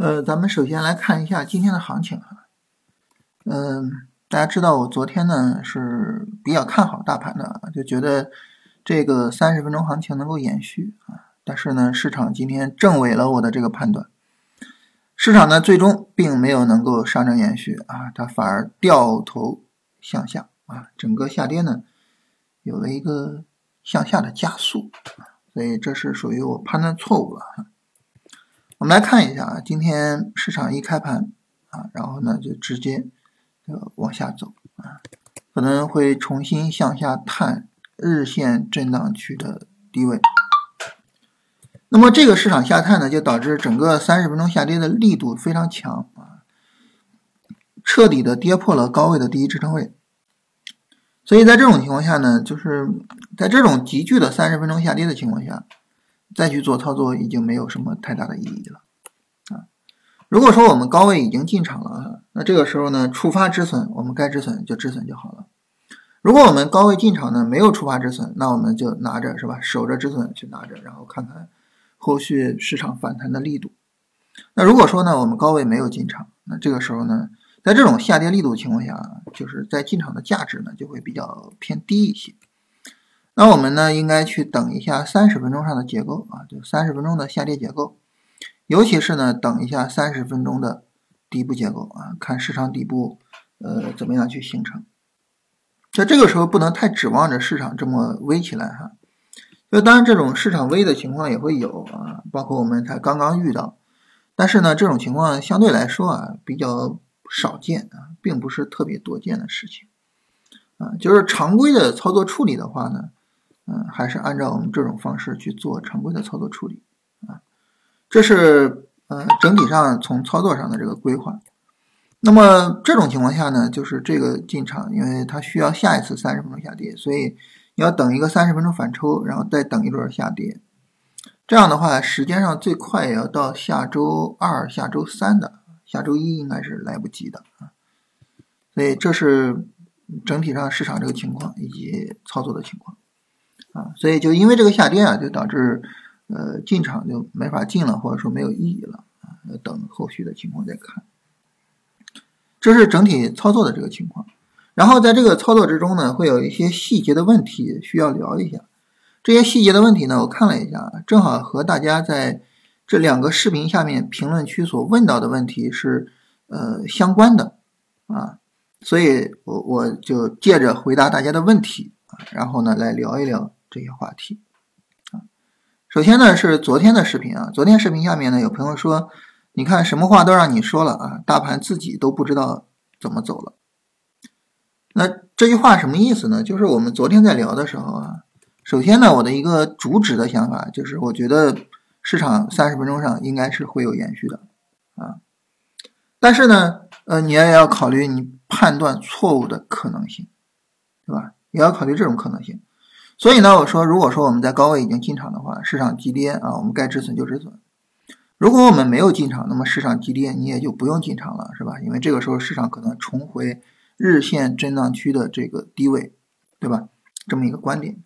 呃，咱们首先来看一下今天的行情哈。嗯，大家知道我昨天呢是比较看好大盘的，就觉得这个三十分钟行情能够延续啊。但是呢，市场今天证伪了我的这个判断，市场呢最终并没有能够上证延续啊，它反而掉头向下啊，整个下跌呢有了一个向下的加速，所以这是属于我判断错误了。我们来看一下啊，今天市场一开盘啊，然后呢就直接就往下走啊，可能会重新向下探日线震荡区的低位。那么这个市场下探呢，就导致整个三十分钟下跌的力度非常强啊，彻底的跌破了高位的第一支撑位。所以在这种情况下呢，就是在这种急剧的三十分钟下跌的情况下。再去做操作已经没有什么太大的意义了啊！如果说我们高位已经进场了，那这个时候呢，触发止损，我们该止损就止损就好了。如果我们高位进场呢，没有触发止损，那我们就拿着是吧，守着止损去拿着，然后看看后续市场反弹的力度。那如果说呢，我们高位没有进场，那这个时候呢，在这种下跌力度情况下，就是在进场的价值呢就会比较偏低一些。那我们呢，应该去等一下三十分钟上的结构啊，就三十分钟的下跌结构，尤其是呢，等一下三十分钟的底部结构啊，看市场底部呃怎么样去形成。在这个时候不能太指望着市场这么微起来哈，就当然这种市场微的情况也会有啊，包括我们才刚刚遇到，但是呢，这种情况相对来说啊比较少见啊，并不是特别多见的事情啊，就是常规的操作处理的话呢。嗯，还是按照我们这种方式去做常规的操作处理啊，这是呃整体上从操作上的这个规划。那么这种情况下呢，就是这个进场，因为它需要下一次三十分钟下跌，所以你要等一个三十分钟反抽，然后再等一轮下跌。这样的话，时间上最快也要到下周二、下周三的，下周一应该是来不及的啊。所以这是整体上市场这个情况以及操作的情况。啊，所以就因为这个下跌啊，就导致呃进场就没法进了，或者说没有意义了啊，要等后续的情况再看。这是整体操作的这个情况，然后在这个操作之中呢，会有一些细节的问题需要聊一下。这些细节的问题呢，我看了一下，正好和大家在这两个视频下面评论区所问到的问题是呃相关的啊，所以我我就借着回答大家的问题啊，然后呢来聊一聊。这些话题啊，首先呢是昨天的视频啊，昨天视频下面呢有朋友说，你看什么话都让你说了啊，大盘自己都不知道怎么走了。那这句话什么意思呢？就是我们昨天在聊的时候啊，首先呢我的一个主旨的想法就是，我觉得市场三十分钟上应该是会有延续的啊，但是呢，呃，你也要考虑你判断错误的可能性，对吧？也要考虑这种可能性。所以呢，我说，如果说我们在高位已经进场的话，市场急跌啊，我们该止损就止损；如果我们没有进场，那么市场急跌你也就不用进场了，是吧？因为这个时候市场可能重回日线震荡区的这个低位，对吧？这么一个观点。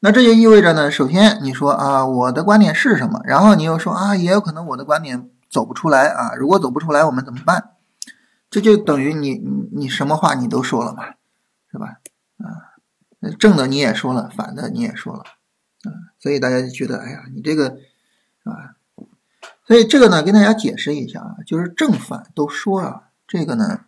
那这就意味着呢，首先你说啊，我的观点是什么？然后你又说啊，也有可能我的观点走不出来啊。如果走不出来，我们怎么办？这就等于你你你什么话你都说了嘛，是吧？啊。正的你也说了，反的你也说了，啊，所以大家就觉得，哎呀，你这个，啊，所以这个呢，跟大家解释一下啊，就是正反都说啊，这个呢，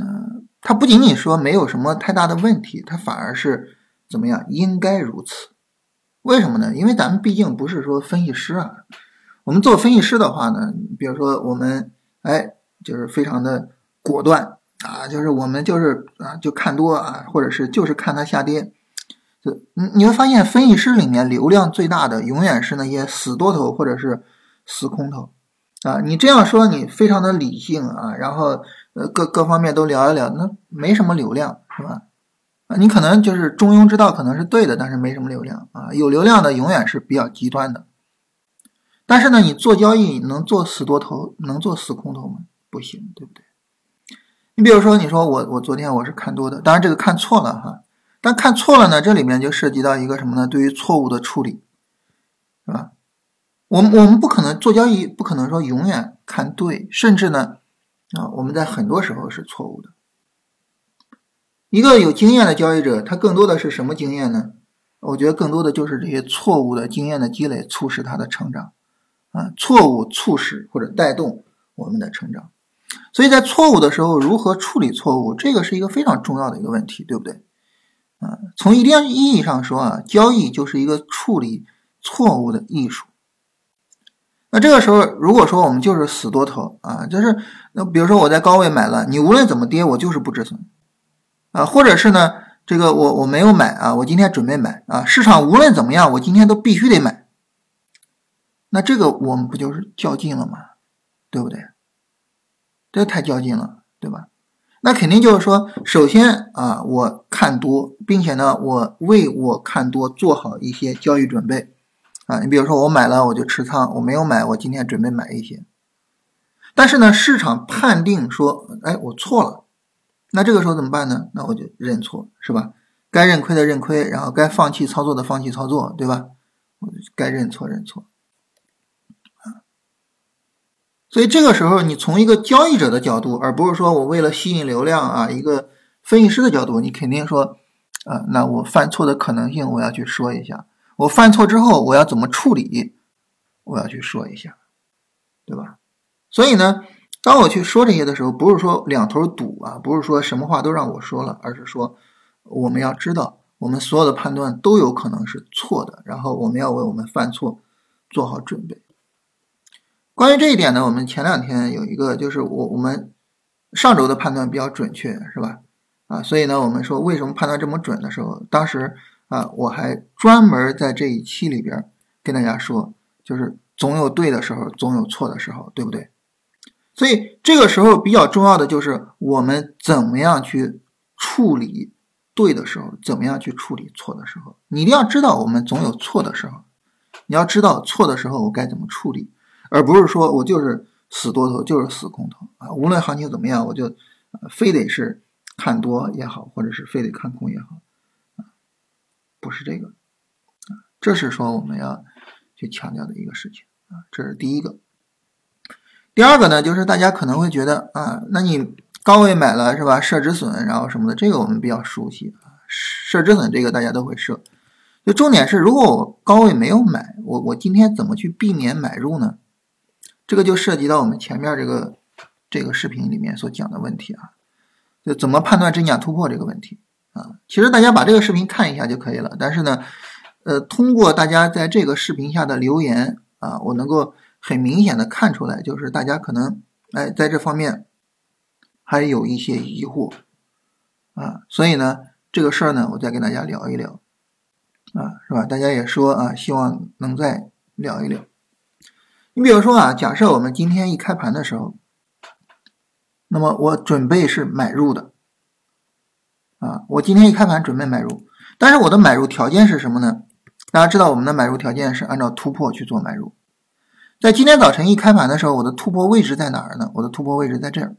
嗯，它不仅仅说没有什么太大的问题，它反而是怎么样，应该如此。为什么呢？因为咱们毕竟不是说分析师啊，我们做分析师的话呢，比如说我们，哎，就是非常的果断。啊，就是我们就是啊，就看多啊，或者是就是看它下跌，就你你会发现分析师里面流量最大的永远是那些死多头或者是死空头啊。你这样说你非常的理性啊，然后呃各各方面都聊一聊，那没什么流量是吧？啊，你可能就是中庸之道可能是对的，但是没什么流量啊。有流量的永远是比较极端的，但是呢，你做交易能做死多头，能做死空头吗？不行，对不对？你比如说，你说我我昨天我是看多的，当然这个看错了哈，但看错了呢，这里面就涉及到一个什么呢？对于错误的处理，是吧？我们我们不可能做交易，不可能说永远看对，甚至呢，啊，我们在很多时候是错误的。一个有经验的交易者，他更多的是什么经验呢？我觉得更多的就是这些错误的经验的积累，促使他的成长，啊，错误促使或者带动我们的成长。所以在错误的时候，如何处理错误，这个是一个非常重要的一个问题，对不对？啊，从一定意义上说啊，交易就是一个处理错误的艺术。那这个时候，如果说我们就是死多头啊，就是那比如说我在高位买了，你无论怎么跌，我就是不止损啊，或者是呢，这个我我没有买啊，我今天准备买啊，市场无论怎么样，我今天都必须得买。那这个我们不就是较劲了吗？对不对？这太较劲了，对吧？那肯定就是说，首先啊，我看多，并且呢，我为我看多做好一些交易准备。啊，你比如说我买了我就持仓，我没有买，我今天准备买一些。但是呢，市场判定说，哎，我错了，那这个时候怎么办呢？那我就认错，是吧？该认亏的认亏，然后该放弃操作的放弃操作，对吧？该认错认错。啊，所以这个时候你从一个交易者的角度，而不是说我为了吸引流量啊，一个分析师的角度，你肯定说，啊，那我犯错的可能性我要去说一下。我犯错之后，我要怎么处理？我要去说一下，对吧？所以呢，当我去说这些的时候，不是说两头堵啊，不是说什么话都让我说了，而是说我们要知道，我们所有的判断都有可能是错的，然后我们要为我们犯错做好准备。关于这一点呢，我们前两天有一个，就是我我们上周的判断比较准确，是吧？啊，所以呢，我们说为什么判断这么准的时候，当时。啊，我还专门在这一期里边跟大家说，就是总有对的时候，总有错的时候，对不对？所以这个时候比较重要的就是我们怎么样去处理对的时候，怎么样去处理错的时候。你一定要知道，我们总有错的时候，你要知道错的时候我该怎么处理，而不是说我就是死多头，就是死空头啊。无论行情怎么样，我就非得是看多也好，或者是非得看空也好啊。不是这个啊，这是说我们要去强调的一个事情啊，这是第一个。第二个呢，就是大家可能会觉得啊，那你高位买了是吧？设止损，然后什么的，这个我们比较熟悉啊。设止损这个大家都会设，就重点是，如果我高位没有买，我我今天怎么去避免买入呢？这个就涉及到我们前面这个这个视频里面所讲的问题啊，就怎么判断真假突破这个问题。啊，其实大家把这个视频看一下就可以了。但是呢，呃，通过大家在这个视频下的留言啊，我能够很明显的看出来，就是大家可能哎在这方面还有一些疑惑啊。所以呢，这个事儿呢，我再跟大家聊一聊啊，是吧？大家也说啊，希望能再聊一聊。你比如说啊，假设我们今天一开盘的时候，那么我准备是买入的。啊，我今天一开盘准备买入，但是我的买入条件是什么呢？大家知道我们的买入条件是按照突破去做买入。在今天早晨一开盘的时候，我的突破位置在哪儿呢？我的突破位置在这儿，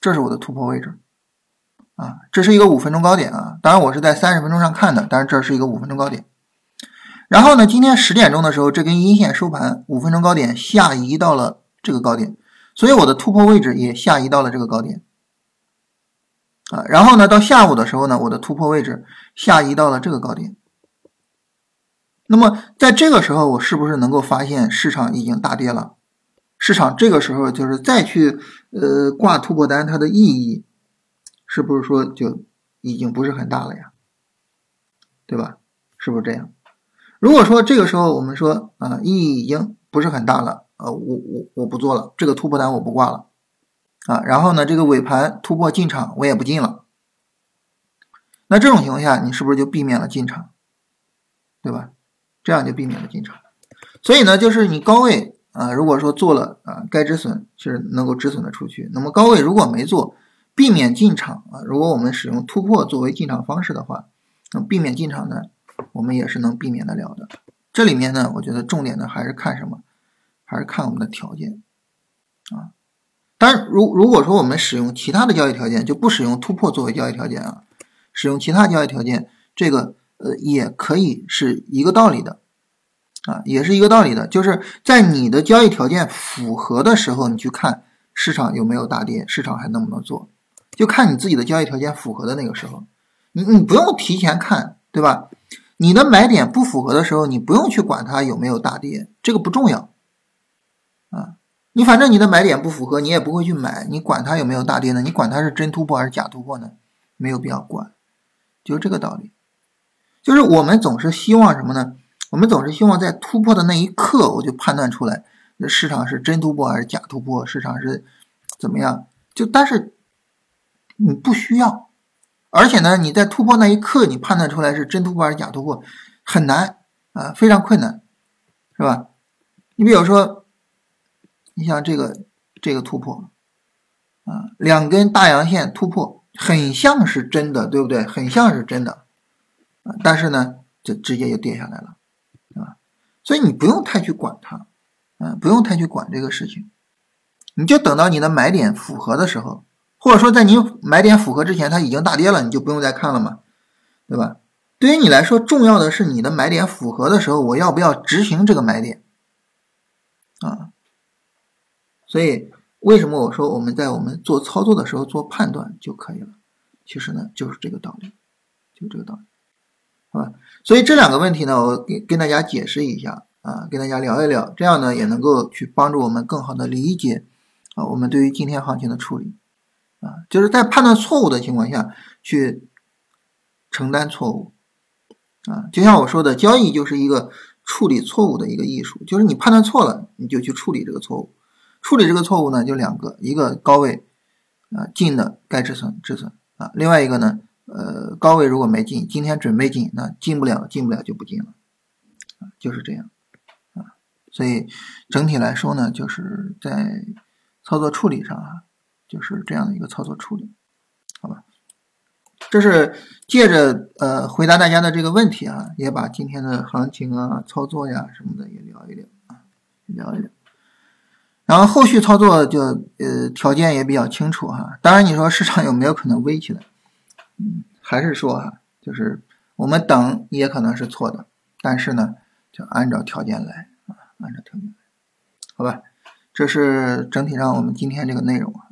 这是我的突破位置。啊，这是一个五分钟高点啊，当然我是在三十分钟上看的，但是这是一个五分钟高点。然后呢，今天十点钟的时候，这根阴线收盘，五分钟高点下移到了这个高点，所以我的突破位置也下移到了这个高点。啊，然后呢，到下午的时候呢，我的突破位置下移到了这个高点。那么在这个时候，我是不是能够发现市场已经大跌了？市场这个时候就是再去呃挂突破单，它的意义是不是说就已经不是很大了呀？对吧？是不是这样？如果说这个时候我们说啊，意义已经不是很大了，呃，我我我不做了，这个突破单我不挂了。啊，然后呢，这个尾盘突破进场，我也不进了。那这种情况下，你是不是就避免了进场，对吧？这样就避免了进场。所以呢，就是你高位啊，如果说做了啊，该止损是能够止损的出去。那么高位如果没做，避免进场啊。如果我们使用突破作为进场方式的话，那避免进场呢，我们也是能避免得了的。这里面呢，我觉得重点呢还是看什么？还是看我们的条件啊。当然，如如果说我们使用其他的交易条件，就不使用突破作为交易条件啊，使用其他交易条件，这个呃也可以是一个道理的啊，也是一个道理的，就是在你的交易条件符合的时候，你去看市场有没有大跌，市场还能不能做，就看你自己的交易条件符合的那个时候，你你不用提前看，对吧？你的买点不符合的时候，你不用去管它有没有大跌，这个不重要，啊，你反正你的买点不符合，你也不会去买，你管它有没有大跌呢？你管它是真突破还是假突破呢？没有必要管，就是这个道理，就是我们总是希望什么呢？我们总是希望在突破的那一刻，我就判断出来，市场是真突破还是假突破，市场是怎么样？就但是你不需要，而且呢，你在突破那一刻，你判断出来是真突破还是假突破，很难啊，非常困难，是吧？你比如说，你像这个这个突破啊，两根大阳线突破，很像是真的，对不对？很像是真的啊，但是呢，就直接就跌下来了。所以你不用太去管它，嗯，不用太去管这个事情，你就等到你的买点符合的时候，或者说在你买点符合之前，它已经大跌了，你就不用再看了嘛，对吧？对于你来说，重要的是你的买点符合的时候，我要不要执行这个买点啊？所以为什么我说我们在我们做操作的时候做判断就可以了？其实呢，就是这个道理，就这个道理。好吧，所以这两个问题呢，我给跟大家解释一下啊，跟大家聊一聊，这样呢也能够去帮助我们更好的理解啊，我们对于今天行情的处理啊，就是在判断错误的情况下去承担错误。啊，就像我说的，交易就是一个处理错误的一个艺术，就是你判断错了，你就去处理这个错误，处理这个错误呢就两个，一个高位啊进的该止损止损啊，另外一个呢。呃，高位如果没进，今天准备进，那进不了，进不了就不进了，啊，就是这样，啊，所以整体来说呢，就是在操作处理上啊，就是这样的一个操作处理，好吧？这是借着呃回答大家的这个问题啊，也把今天的行情啊、操作呀什么的也聊一聊啊，聊一聊，然后后续操作就呃条件也比较清楚哈。当然你说市场有没有可能微起来？嗯，还是说啊，就是我们等也可能是错的，但是呢，就按照条件来啊，按照条件来，好吧？这是整体上我们今天这个内容啊。